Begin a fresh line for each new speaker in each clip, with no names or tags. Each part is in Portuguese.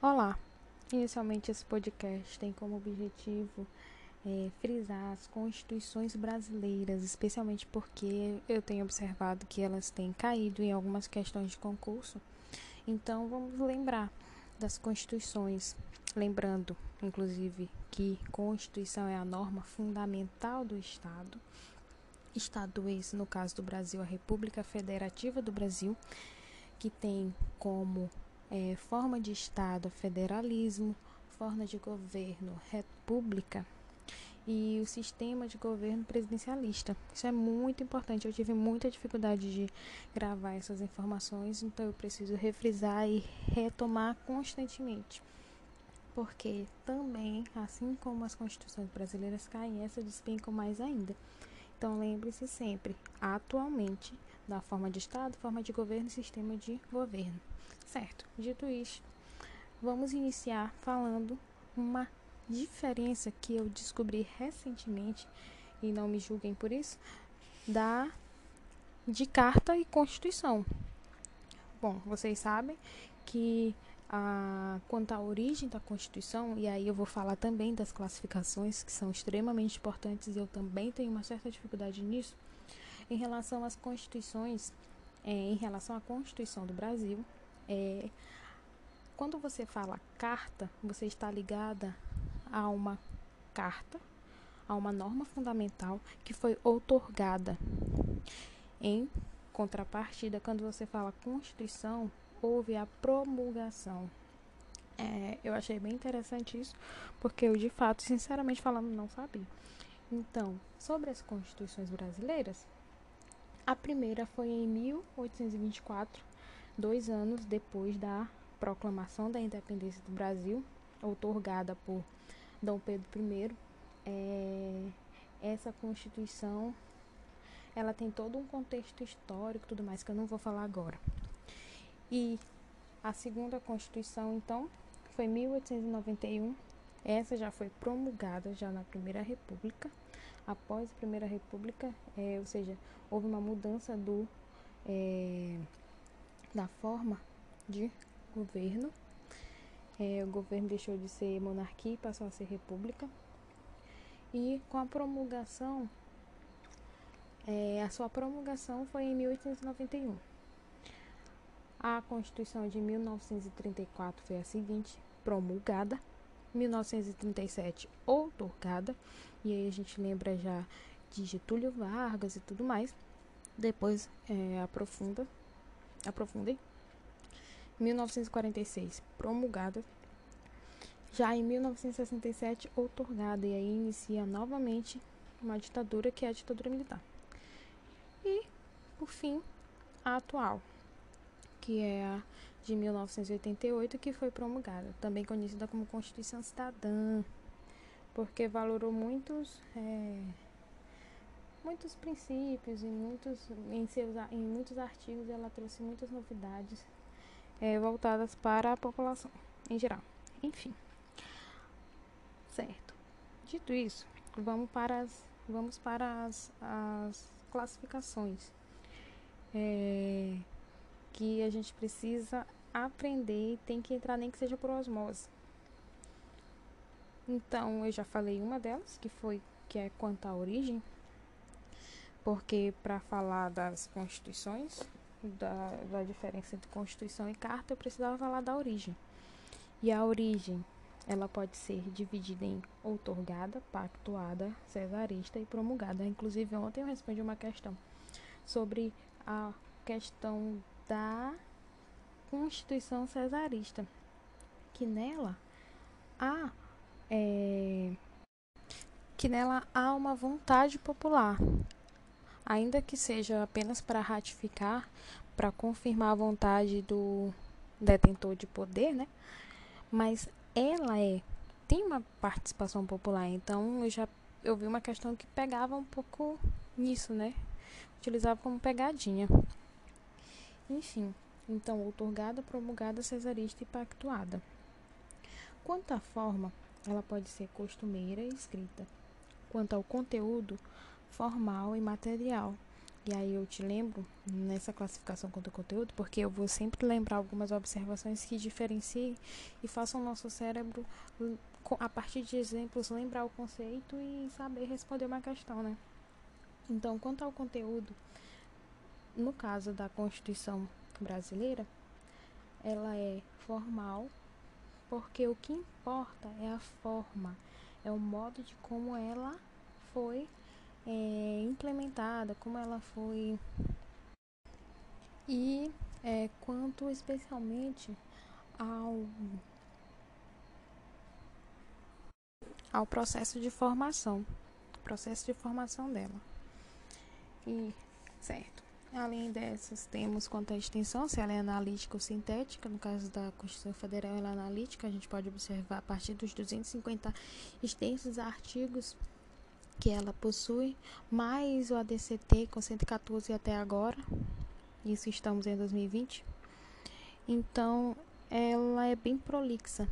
Olá! Inicialmente, esse podcast tem como objetivo é, frisar as constituições brasileiras, especialmente porque eu tenho observado que elas têm caído em algumas questões de concurso. Então, vamos lembrar das constituições, lembrando, inclusive, que Constituição é a norma fundamental do Estado. Estado esse, no caso do Brasil, a República Federativa do Brasil, que tem como é, forma de Estado, federalismo, forma de governo, república e o sistema de governo presidencialista. Isso é muito importante. Eu tive muita dificuldade de gravar essas informações, então eu preciso refrisar e retomar constantemente. Porque também, assim como as constituições brasileiras caem, essa despencam mais ainda. Então lembre-se sempre, atualmente, da forma de Estado, forma de governo e sistema de governo. Certo, dito isso, vamos iniciar falando uma diferença que eu descobri recentemente, e não me julguem por isso, da de carta e constituição. Bom, vocês sabem que a, quanto à origem da Constituição, e aí eu vou falar também das classificações, que são extremamente importantes, e eu também tenho uma certa dificuldade nisso, em relação às constituições, é, em relação à Constituição do Brasil, é, quando você fala carta, você está ligada a uma carta, a uma norma fundamental que foi outorgada. Em contrapartida, quando você fala Constituição, houve a promulgação. É, eu achei bem interessante isso, porque eu, de fato, sinceramente falando, não sabia. Então, sobre as constituições brasileiras, a primeira foi em 1824 dois anos depois da proclamação da independência do Brasil, outorgada por Dom Pedro I, é, essa Constituição ela tem todo um contexto histórico tudo mais que eu não vou falar agora. E a segunda Constituição, então, foi 1891. Essa já foi promulgada já na Primeira República. Após a Primeira República, é, ou seja, houve uma mudança do é, da forma de governo. É, o governo deixou de ser monarquia e passou a ser república. E com a promulgação, é, a sua promulgação foi em 1891. A Constituição de 1934 foi a seguinte, promulgada. 1937, outorgada. E aí a gente lembra já de Getúlio Vargas e tudo mais. Depois é, aprofunda aprofundei. 1946, promulgada. Já em 1967, outorgada, e aí inicia novamente uma ditadura que é a ditadura militar. E, por fim, a atual, que é a de 1988, que foi promulgada, também conhecida como Constituição Cidadã, porque valorou muitos. É, muitos princípios e muitos em seus em muitos artigos ela trouxe muitas novidades é, voltadas para a população em geral. Enfim, certo. Dito isso, vamos para as vamos para as, as classificações é, que a gente precisa aprender e tem que entrar nem que seja por osmose. Então, eu já falei uma delas, que foi que é quanto à origem porque para falar das constituições, da, da diferença entre constituição e carta, eu precisava falar da origem. E a origem, ela pode ser dividida em outorgada, pactuada, cesarista e promulgada. Inclusive, ontem eu respondi uma questão sobre a questão da Constituição cesarista, que nela há é, que nela há uma vontade popular ainda que seja apenas para ratificar, para confirmar a vontade do detentor de poder, né? Mas ela é tem uma participação popular, então eu já eu vi uma questão que pegava um pouco nisso, né? Utilizava como pegadinha. Enfim, então outorgada, promulgada, cesarista e pactuada. Quanto à forma, ela pode ser costumeira e escrita. Quanto ao conteúdo, formal e material. E aí eu te lembro nessa classificação quanto conteúdo, porque eu vou sempre lembrar algumas observações que diferenciem e façam o nosso cérebro, a partir de exemplos, lembrar o conceito e saber responder uma questão, né? Então, quanto ao conteúdo, no caso da Constituição brasileira, ela é formal, porque o que importa é a forma, é o modo de como ela foi é, implementada, como ela foi e é, quanto especialmente ao ao processo de formação, processo de formação dela. E certo. Além dessas, temos quanto à extensão, se ela é analítica ou sintética. No caso da Constituição Federal, ela é analítica. A gente pode observar a partir dos 250 extensos artigos que ela possui, mais o ADCT com 114 até agora. Isso estamos em 2020. Então, ela é bem prolixa.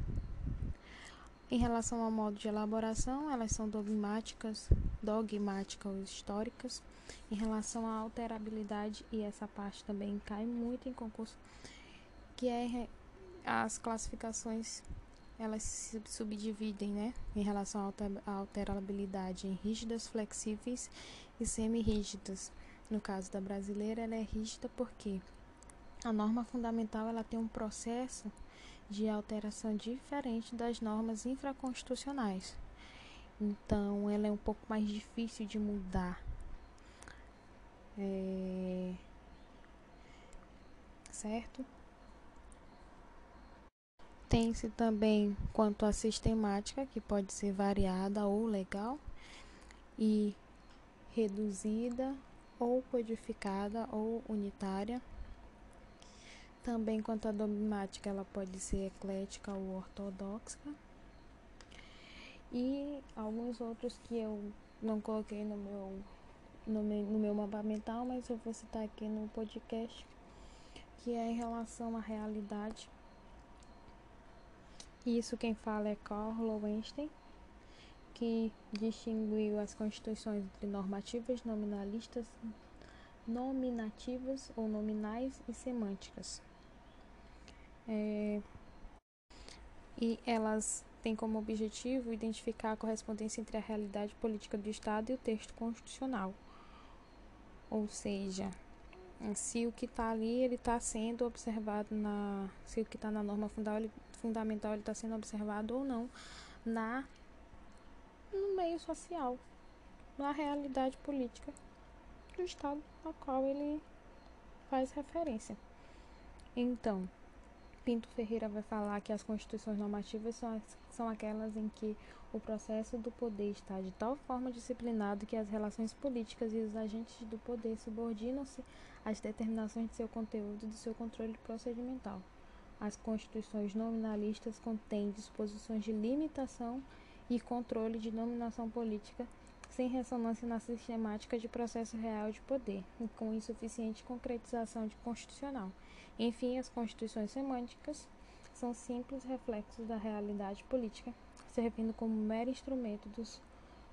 Em relação ao modo de elaboração, elas são dogmáticas, dogmáticas ou históricas. Em relação à alterabilidade, e essa parte também cai muito em concurso, que é as classificações elas se subdividem, né, em relação à alterabilidade em rígidas, flexíveis e semi-rígidas. No caso da brasileira, ela é rígida porque a norma fundamental ela tem um processo de alteração diferente das normas infraconstitucionais. Então, ela é um pouco mais difícil de mudar. É... Certo? Tem-se também quanto à sistemática, que pode ser variada ou legal, e reduzida ou codificada ou unitária. Também quanto à dogmática, ela pode ser eclética ou ortodoxa. E alguns outros que eu não coloquei no meu, no meu, no meu mapa mental, mas eu vou citar aqui no podcast, que é em relação à realidade isso quem fala é Carl Lowenstein, que distinguiu as constituições entre normativas, nominalistas, nominativas ou nominais e semânticas. É, e elas têm como objetivo identificar a correspondência entre a realidade política do Estado e o texto constitucional. Ou seja, se o que está ali ele está sendo observado na se o que está na norma fundamental ele está sendo observado ou não na no meio social na realidade política do estado ao qual ele faz referência. Então Pinto Ferreira vai falar que as constituições normativas são, são aquelas em que o processo do poder está de tal forma disciplinado que as relações políticas e os agentes do poder subordinam-se às determinações de seu conteúdo e do seu controle procedimental. As constituições nominalistas contêm disposições de limitação e controle de dominação política sem ressonância na sistemática de processo real de poder, e com insuficiente concretização de constitucional. Enfim, as constituições semânticas são simples reflexos da realidade política, servindo como mero instrumento dos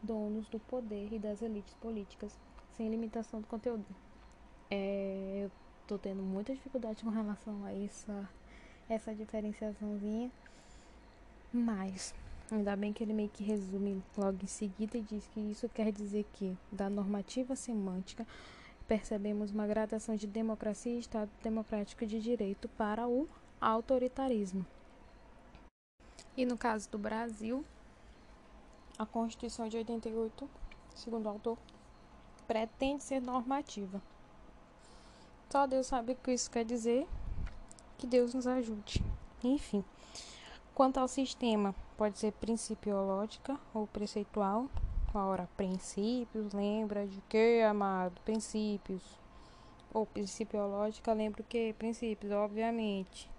donos do poder e das elites políticas, sem limitação do conteúdo. É, eu estou tendo muita dificuldade com relação a essa, essa diferenciaçãozinha, mas ainda bem que ele meio que resume logo em seguida e diz que isso quer dizer que, da normativa semântica, percebemos uma gradação de democracia e Estado democrático de direito para o autoritarismo. E no caso do Brasil, a Constituição de 88, segundo o autor, pretende ser normativa. Só Deus sabe o que isso quer dizer. Que Deus nos ajude. Enfim, quanto ao sistema, pode ser principiológica ou preceitual, Ora, princípios, lembra de que, amado? Princípios. Ou principiológica, lembra o que? Princípios, obviamente.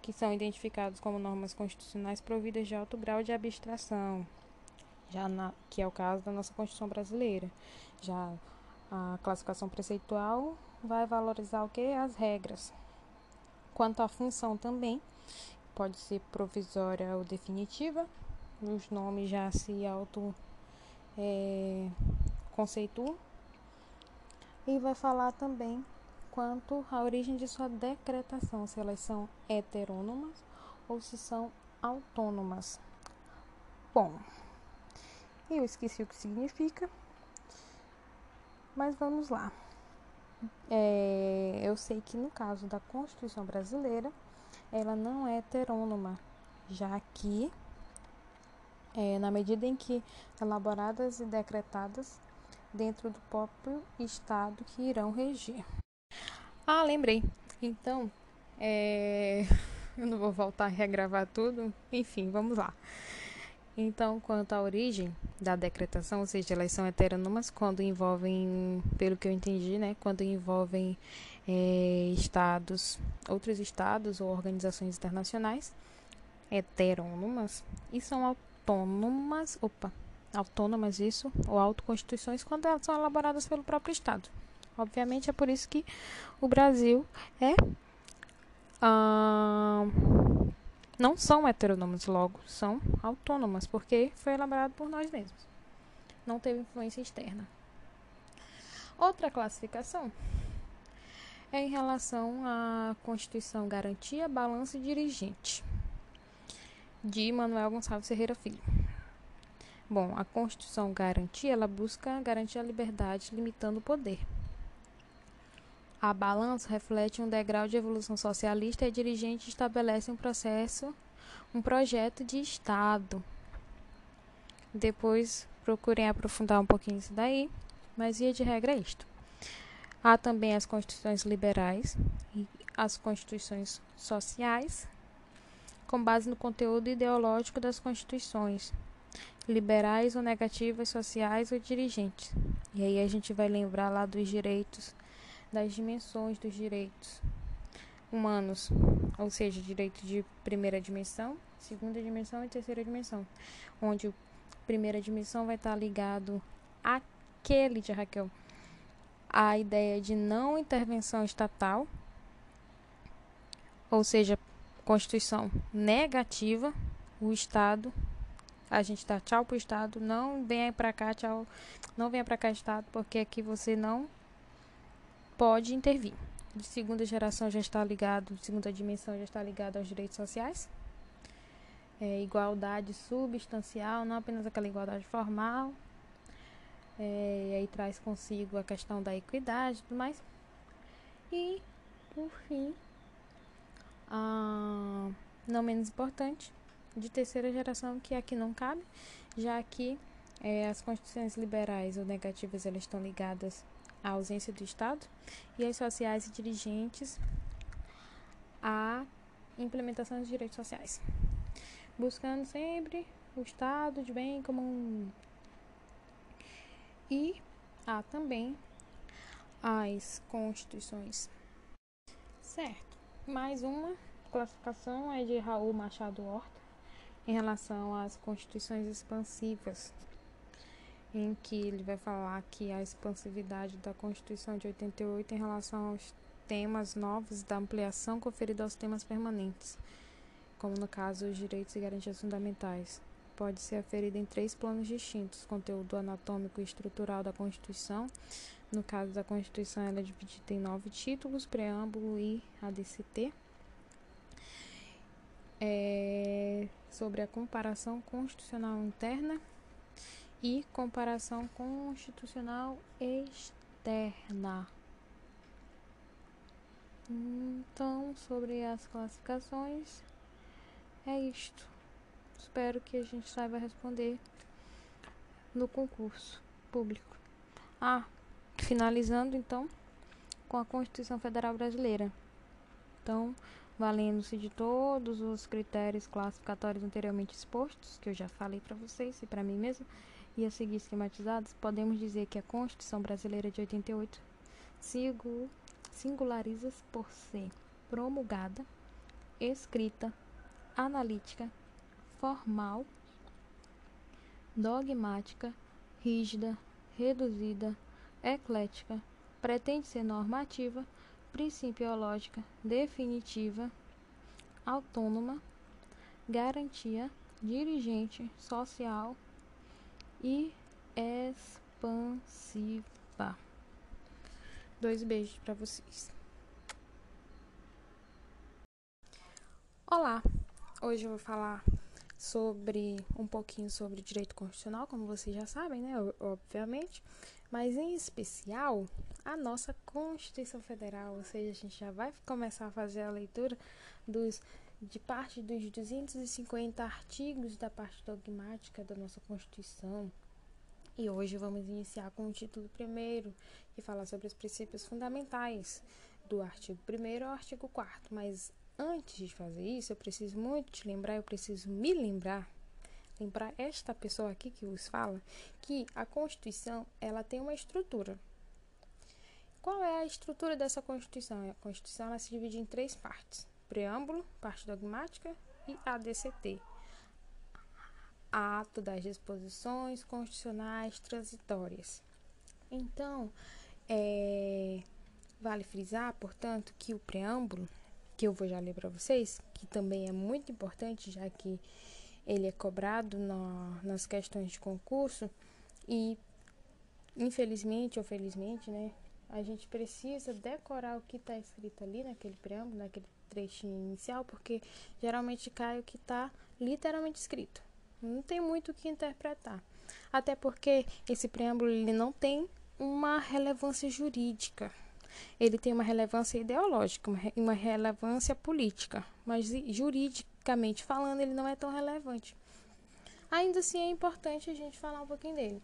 Que são identificados como normas constitucionais providas de alto grau de abstração. Já na, que é o caso da nossa Constituição brasileira. Já a classificação preceitual vai valorizar o que? As regras. Quanto à função também, pode ser provisória ou definitiva. Os nomes já se auto é, conceituam. e vai falar também quanto à origem de sua decretação, se elas são heterônomas ou se são autônomas. Bom, eu esqueci o que significa, mas vamos lá. É, eu sei que no caso da Constituição brasileira, ela não é heterônoma, já que, é, na medida em que elaboradas e decretadas dentro do próprio Estado que irão regir. Ah, lembrei. Então, é... eu não vou voltar a regravar tudo. Enfim, vamos lá. Então, quanto à origem da decretação, ou seja, elas são heterônomas quando envolvem, pelo que eu entendi, né, quando envolvem é, estados, outros estados ou organizações internacionais heterônomas e são autônomas, opa, autônomas isso, ou autoconstituições quando elas são elaboradas pelo próprio estado. Obviamente é por isso que o Brasil é não são heterônomas, logo são autônomas, porque foi elaborado por nós mesmos. Não teve influência externa. Outra classificação é em relação à Constituição Garantia, Balanço e Dirigente, de Manuel Gonçalves Ferreira Filho. Bom, a Constituição Garantia, ela busca garantir a liberdade, limitando o poder. A balança reflete um degrau de evolução socialista e dirigente estabelece um processo, um projeto de Estado. Depois procurem aprofundar um pouquinho isso daí, mas via de regra é isto. Há também as constituições liberais e as constituições sociais, com base no conteúdo ideológico das constituições, liberais ou negativas, sociais ou dirigentes. E aí a gente vai lembrar lá dos direitos das dimensões dos direitos humanos, ou seja, direito de primeira dimensão, segunda dimensão e terceira dimensão, onde a primeira dimensão vai estar ligado àquele de Raquel, a ideia de não intervenção estatal, ou seja, Constituição negativa, o Estado, a gente dá tchau pro Estado, não venha para cá, tchau, não venha para cá Estado, porque aqui você não pode intervir. De segunda geração já está ligado, de segunda dimensão já está ligado aos direitos sociais. É, igualdade substancial, não apenas aquela igualdade formal. É, e aí traz consigo a questão da equidade e tudo mais. E, por fim, a, não menos importante, de terceira geração, que aqui não cabe, já que é, as constituições liberais ou negativas elas estão ligadas a ausência do Estado, e as sociais e dirigentes a implementação dos direitos sociais, buscando sempre o Estado de bem comum. E há também as constituições. Certo. Mais uma classificação é de Raul Machado Horta em relação às constituições expansivas em que ele vai falar que a expansividade da Constituição de 88 em relação aos temas novos da ampliação conferida aos temas permanentes, como no caso os direitos e garantias fundamentais, pode ser aferida em três planos distintos: conteúdo anatômico e estrutural da Constituição. No caso da Constituição, ela é dividida em nove títulos: preâmbulo e ADCT. É, sobre a comparação constitucional interna e comparação constitucional externa. Então, sobre as classificações, é isto. Espero que a gente saiba responder no concurso público. Ah, finalizando então com a Constituição Federal Brasileira. Então, valendo-se de todos os critérios classificatórios anteriormente expostos, que eu já falei para vocês e para mim mesmo, e a seguir esquematizados, podemos dizer que a Constituição Brasileira de 88 singulariza-se por ser promulgada, escrita, analítica, formal, dogmática, rígida, reduzida, eclética, pretende ser normativa, principiológica, definitiva, autônoma, garantia, dirigente, social, e expansiva. Dois beijos para vocês. Olá, hoje eu vou falar sobre um pouquinho sobre direito constitucional, como vocês já sabem, né? Obviamente, mas em especial a nossa Constituição Federal, ou seja, a gente já vai começar a fazer a leitura dos de parte dos 250 artigos da parte dogmática da nossa Constituição. E hoje vamos iniciar com o título primeiro, que fala sobre os princípios fundamentais do artigo 1 ao artigo 4 Mas antes de fazer isso, eu preciso muito te lembrar, eu preciso me lembrar, lembrar esta pessoa aqui que vos fala, que a Constituição ela tem uma estrutura. Qual é a estrutura dessa Constituição? A Constituição ela se divide em três partes preâmbulo, parte dogmática e ADCT. Ato das disposições constitucionais transitórias. Então, é, vale frisar, portanto, que o preâmbulo, que eu vou já ler para vocês, que também é muito importante, já que ele é cobrado na, nas questões de concurso e, infelizmente ou felizmente, né, a gente precisa decorar o que está escrito ali naquele preâmbulo, naquele trechinho inicial, porque geralmente cai o que está literalmente escrito. Não tem muito o que interpretar. Até porque esse preâmbulo ele não tem uma relevância jurídica. Ele tem uma relevância ideológica, uma, uma relevância política, mas juridicamente falando, ele não é tão relevante. Ainda assim, é importante a gente falar um pouquinho dele.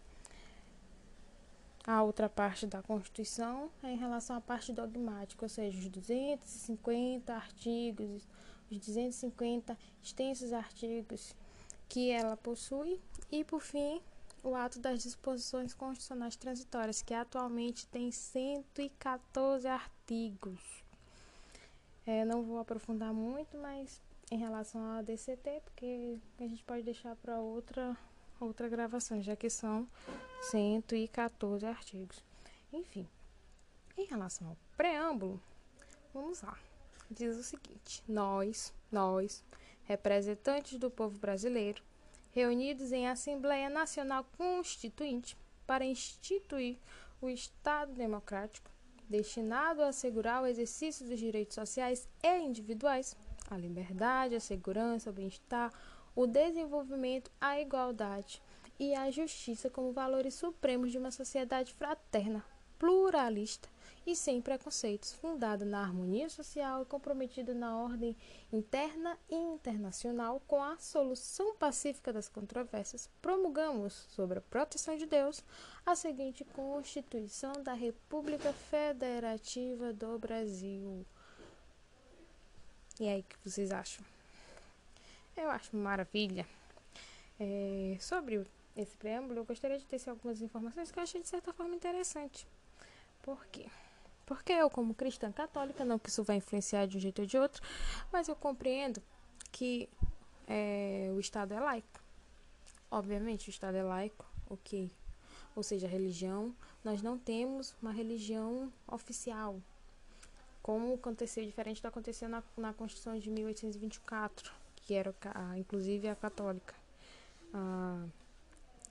A outra parte da Constituição é em relação à parte dogmática, ou seja, os 250 artigos, os 250 extensos artigos que ela possui, e por fim, o ato das disposições constitucionais transitórias, que atualmente tem 114 artigos. É, não vou aprofundar muito, mas em relação à DCT, porque a gente pode deixar para outra outra gravação, já que são 114 artigos. Enfim, em relação ao preâmbulo, vamos lá. Diz o seguinte: nós, nós, representantes do povo brasileiro, reunidos em Assembleia Nacional Constituinte para instituir o Estado Democrático, destinado a assegurar o exercício dos direitos sociais e individuais, a liberdade, a segurança, o bem-estar, o desenvolvimento, a igualdade e a justiça como valores supremos de uma sociedade fraterna, pluralista e sem preconceitos, fundada na harmonia social e comprometida na ordem interna e internacional com a solução pacífica das controvérsias, promulgamos, sobre a proteção de Deus, a seguinte Constituição da República Federativa do Brasil. E aí, o que vocês acham? Eu acho maravilha. É, sobre esse preâmbulo, eu gostaria de ter algumas informações que eu achei de certa forma interessante. Por quê? Porque eu, como cristã católica, não que isso vai influenciar de um jeito ou de outro, mas eu compreendo que é, o Estado é laico. Obviamente, o Estado é laico, ok. Ou seja, religião, nós não temos uma religião oficial, como aconteceu, diferente do que aconteceu na, na Constituição de 1824 que era inclusive a católica, a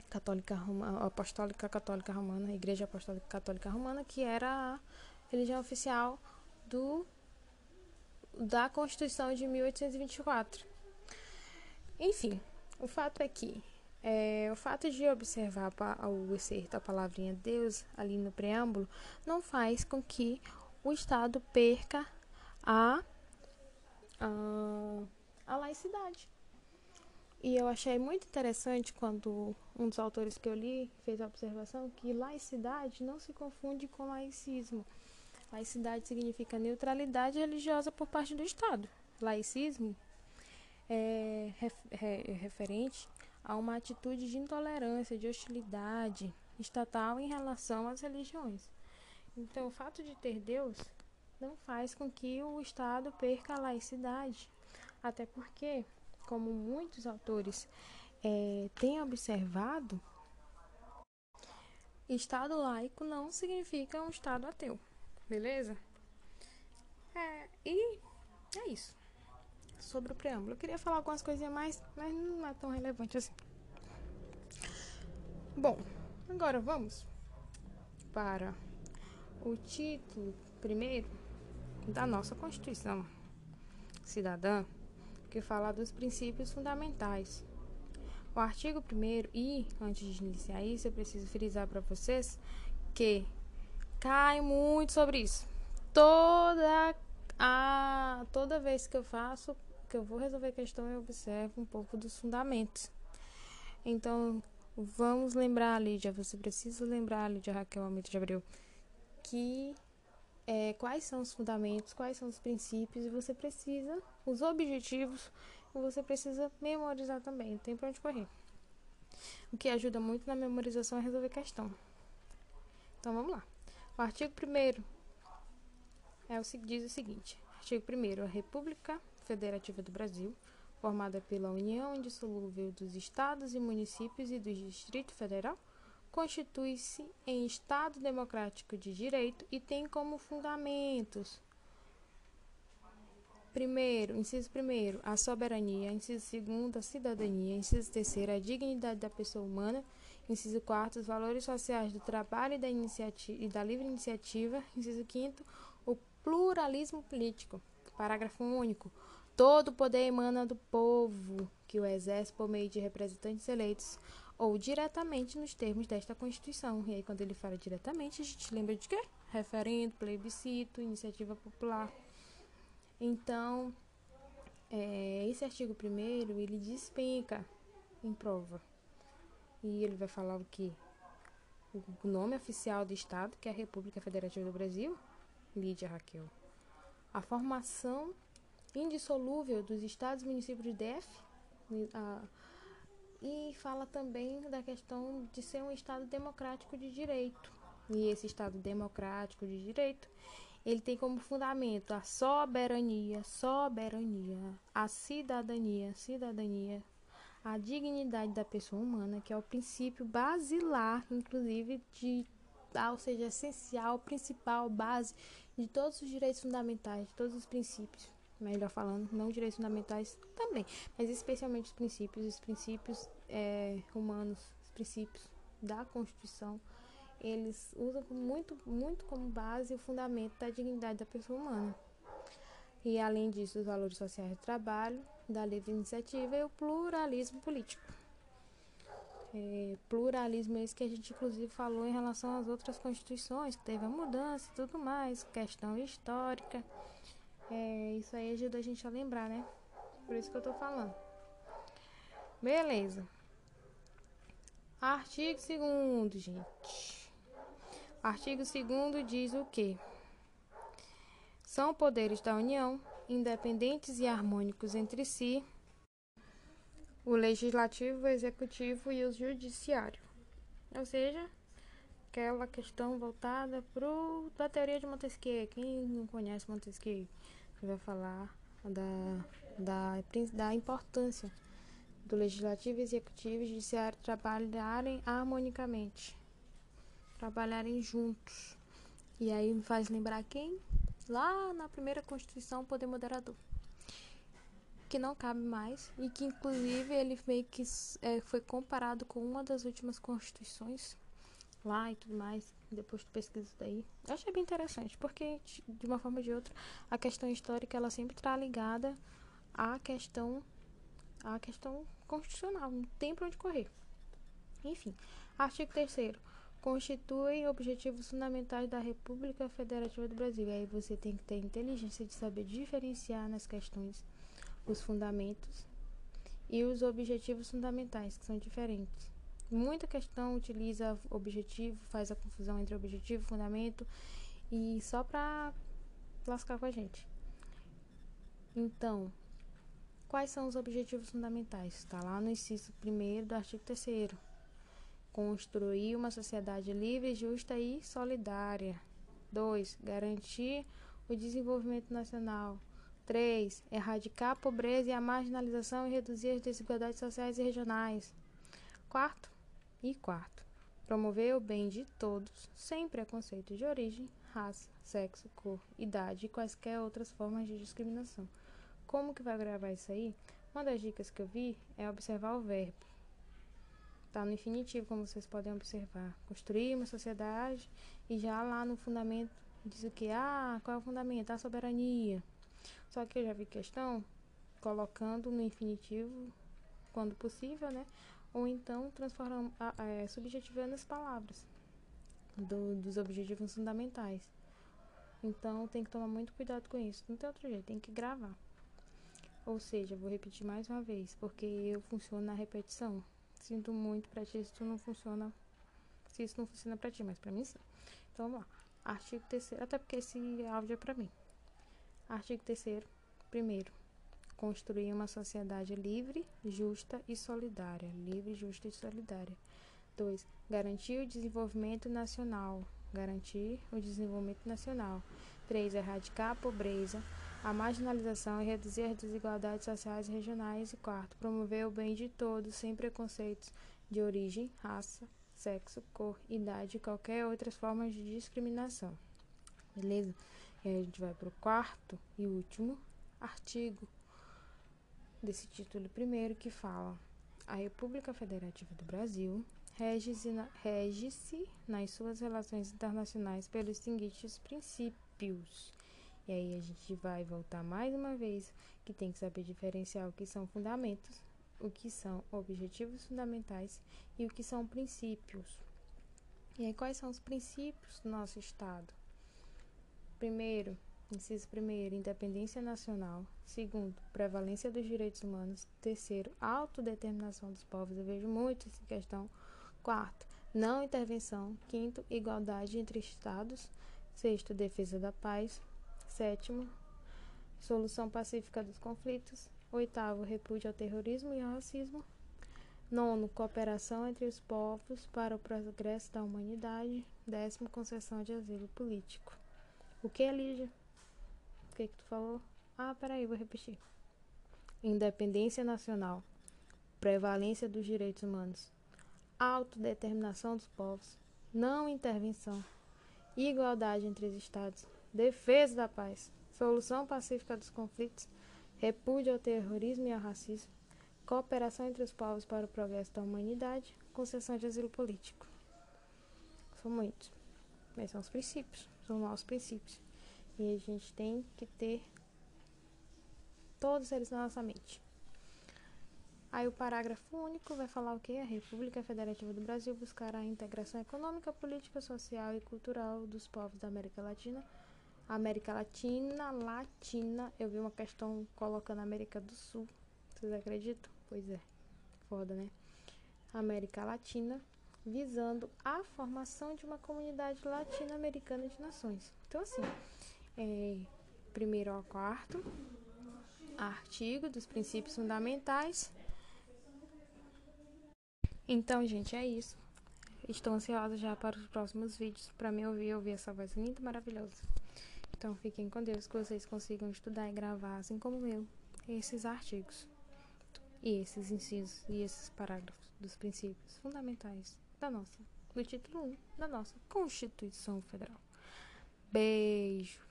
católica a apostólica católica romana, a igreja apostólica católica romana, que era a religião oficial do da Constituição de 1824. Enfim, o fato é que é, o fato de observar o excerto da palavrinha Deus ali no preâmbulo não faz com que o Estado perca a, a a laicidade. E eu achei muito interessante quando um dos autores que eu li fez a observação que laicidade não se confunde com laicismo. Laicidade significa neutralidade religiosa por parte do Estado. Laicismo é, é referente a uma atitude de intolerância, de hostilidade estatal em relação às religiões. Então, o fato de ter Deus não faz com que o Estado perca a laicidade. Até porque, como muitos autores é, têm observado, Estado laico não significa um Estado ateu, beleza? É, e é isso. Sobre o preâmbulo. Eu queria falar algumas coisinhas mais, mas não é tão relevante assim. Bom, agora vamos para o título primeiro da nossa Constituição Cidadã, que fala dos princípios fundamentais. O artigo 1 e, antes de iniciar isso, eu preciso frisar para vocês que cai muito sobre isso. Toda a toda vez que eu faço, que eu vou resolver questão, eu observo um pouco dos fundamentos. Então, vamos lembrar, Lídia, você precisa lembrar, Lídia Raquel Almeida de Abreu, que é, quais são os fundamentos, quais são os princípios, e você precisa, os objetivos, e você precisa memorizar também, tem pra onde correr. O que ajuda muito na memorização é resolver questão. Então vamos lá. O artigo 1 é o, diz o seguinte: artigo 1 a República Federativa do Brasil, formada pela união indissolúvel dos estados e municípios e do Distrito Federal, constitui-se em Estado democrático de direito e tem como fundamentos Primeiro, inciso primeiro, a soberania. Inciso segundo, a cidadania. Inciso terceiro, a dignidade da pessoa humana. Inciso quarto, os valores sociais do trabalho e da, iniciativa, e da livre iniciativa. Inciso quinto, o pluralismo político. Parágrafo único. Todo poder emana do povo, que o exerce por meio de representantes eleitos ou diretamente nos termos desta Constituição. E aí, quando ele fala diretamente, a gente lembra de quê? Referendo, plebiscito, iniciativa popular. Então, é, esse artigo primeiro ele despenca em prova. E ele vai falar o que? O nome oficial do Estado, que é a República Federativa do Brasil, Lídia Raquel. A formação indissolúvel dos estados e municípios de DF, a, e fala também da questão de ser um Estado democrático de direito. E esse Estado democrático de direito, ele tem como fundamento a soberania, soberania, a cidadania, cidadania, a dignidade da pessoa humana, que é o princípio basilar, inclusive, de, ou seja, essencial, principal, base de todos os direitos fundamentais, de todos os princípios melhor falando, não direitos fundamentais também, mas especialmente os princípios, os princípios é, humanos, os princípios da Constituição, eles usam muito, muito como base o fundamento da dignidade da pessoa humana. E além disso, os valores sociais do trabalho, da livre iniciativa e o pluralismo político. É, pluralismo esse que a gente inclusive falou em relação às outras constituições, que teve a mudança e tudo mais, questão histórica. É, isso aí ajuda a gente a lembrar, né? Por isso que eu tô falando. Beleza. Artigo 2 gente. Artigo 2 diz o quê? São poderes da União, independentes e harmônicos entre si, o legislativo, o executivo e o judiciário. Ou seja, aquela questão voltada para a teoria de Montesquieu. Quem não conhece Montesquieu? Vai falar da, da, da importância do legislativo, executivo e judiciário trabalharem harmonicamente, trabalharem juntos. E aí me faz lembrar quem? Lá na primeira Constituição, o poder moderador. Que não cabe mais e que, inclusive, ele meio que é, foi comparado com uma das últimas constituições lá e tudo mais. Depois tu pesquisa daí. Eu achei bem interessante, porque de uma forma ou de outra, a questão histórica ela sempre está ligada à questão à questão constitucional, não tem para onde correr. Enfim, artigo 3 constitui objetivos fundamentais da República Federativa do Brasil. E aí você tem que ter inteligência de saber diferenciar nas questões os fundamentos e os objetivos fundamentais, que são diferentes. Muita questão utiliza objetivo, faz a confusão entre objetivo e fundamento e só para lascar com a gente. Então, quais são os objetivos fundamentais? Está lá no inciso 1 do artigo 3 Construir uma sociedade livre, justa e solidária. 2. Garantir o desenvolvimento nacional. 3. Erradicar a pobreza e a marginalização e reduzir as desigualdades sociais e regionais. Quarto, e quarto, promover o bem de todos, sem preconceito de origem, raça, sexo, cor, idade e quaisquer outras formas de discriminação. Como que vai gravar isso aí? Uma das dicas que eu vi é observar o verbo. Está no infinitivo, como vocês podem observar. Construir uma sociedade e já lá no fundamento diz o que? Ah, qual é o fundamento? A soberania. Só que eu já vi questão colocando no infinitivo quando possível, né? Ou então transformando, é, subjetivando as palavras do, dos objetivos fundamentais. Então tem que tomar muito cuidado com isso. Não tem outro jeito, tem que gravar. Ou seja, vou repetir mais uma vez, porque eu funciono na repetição. Sinto muito pra ti se tu não funciona. Se isso não funciona pra ti, mas pra mim sim. Então vamos lá. Artigo 3 até porque esse áudio é pra mim. Artigo 3 primeiro. Construir uma sociedade livre, justa e solidária. Livre, justa e solidária. 2. Garantir o desenvolvimento nacional. Garantir o desenvolvimento nacional. 3. Erradicar a pobreza, a marginalização e reduzir as desigualdades sociais e regionais. E quarto, promover o bem de todos sem preconceitos de origem, raça, sexo, cor, idade e qualquer outras formas de discriminação. Beleza? E aí a gente vai para o quarto e último artigo desse título primeiro que fala a República Federativa do Brasil rege-se na, rege nas suas relações internacionais pelos seguintes princípios e aí a gente vai voltar mais uma vez que tem que saber diferenciar o que são fundamentos, o que são objetivos fundamentais e o que são princípios. E aí quais são os princípios do nosso Estado? Primeiro, inciso primeiro, independência nacional. Segundo, prevalência dos direitos humanos. Terceiro, autodeterminação dos povos. Eu vejo muito essa questão. Quarto, não intervenção. Quinto, igualdade entre estados. Sexto, defesa da paz. Sétimo, solução pacífica dos conflitos. Oitavo, repúdio ao terrorismo e ao racismo. Nono, cooperação entre os povos para o progresso da humanidade. Décimo, concessão de asilo político. O que é Lígia? Que, que tu falou? Ah, peraí, vou repetir. Independência nacional. Prevalência dos direitos humanos. Autodeterminação dos povos. Não intervenção. Igualdade entre os estados defesa da paz, solução pacífica dos conflitos, repúdio ao terrorismo e ao racismo, cooperação entre os povos para o progresso da humanidade, concessão de asilo político. São muitos. Mas são os princípios, são nossos princípios. E a gente tem que ter todos eles na nossa mente. Aí o parágrafo único vai falar o que? A República Federativa do Brasil buscará a integração econômica, política, social e cultural dos povos da América Latina América Latina, Latina, eu vi uma questão colocando América do Sul. Vocês acreditam? Pois é. Foda, né? América Latina, visando a formação de uma comunidade latino-americana de nações. Então, assim, é, primeiro ao quarto, artigo dos princípios fundamentais. Então, gente, é isso. Estou ansiosa já para os próximos vídeos, para me ouvir, ouvir essa voz linda e maravilhosa. Então fiquem com Deus, que vocês consigam estudar e gravar, assim como eu, esses artigos e esses incisos e esses parágrafos dos princípios fundamentais da nossa, do título 1 da nossa Constituição Federal. Beijo!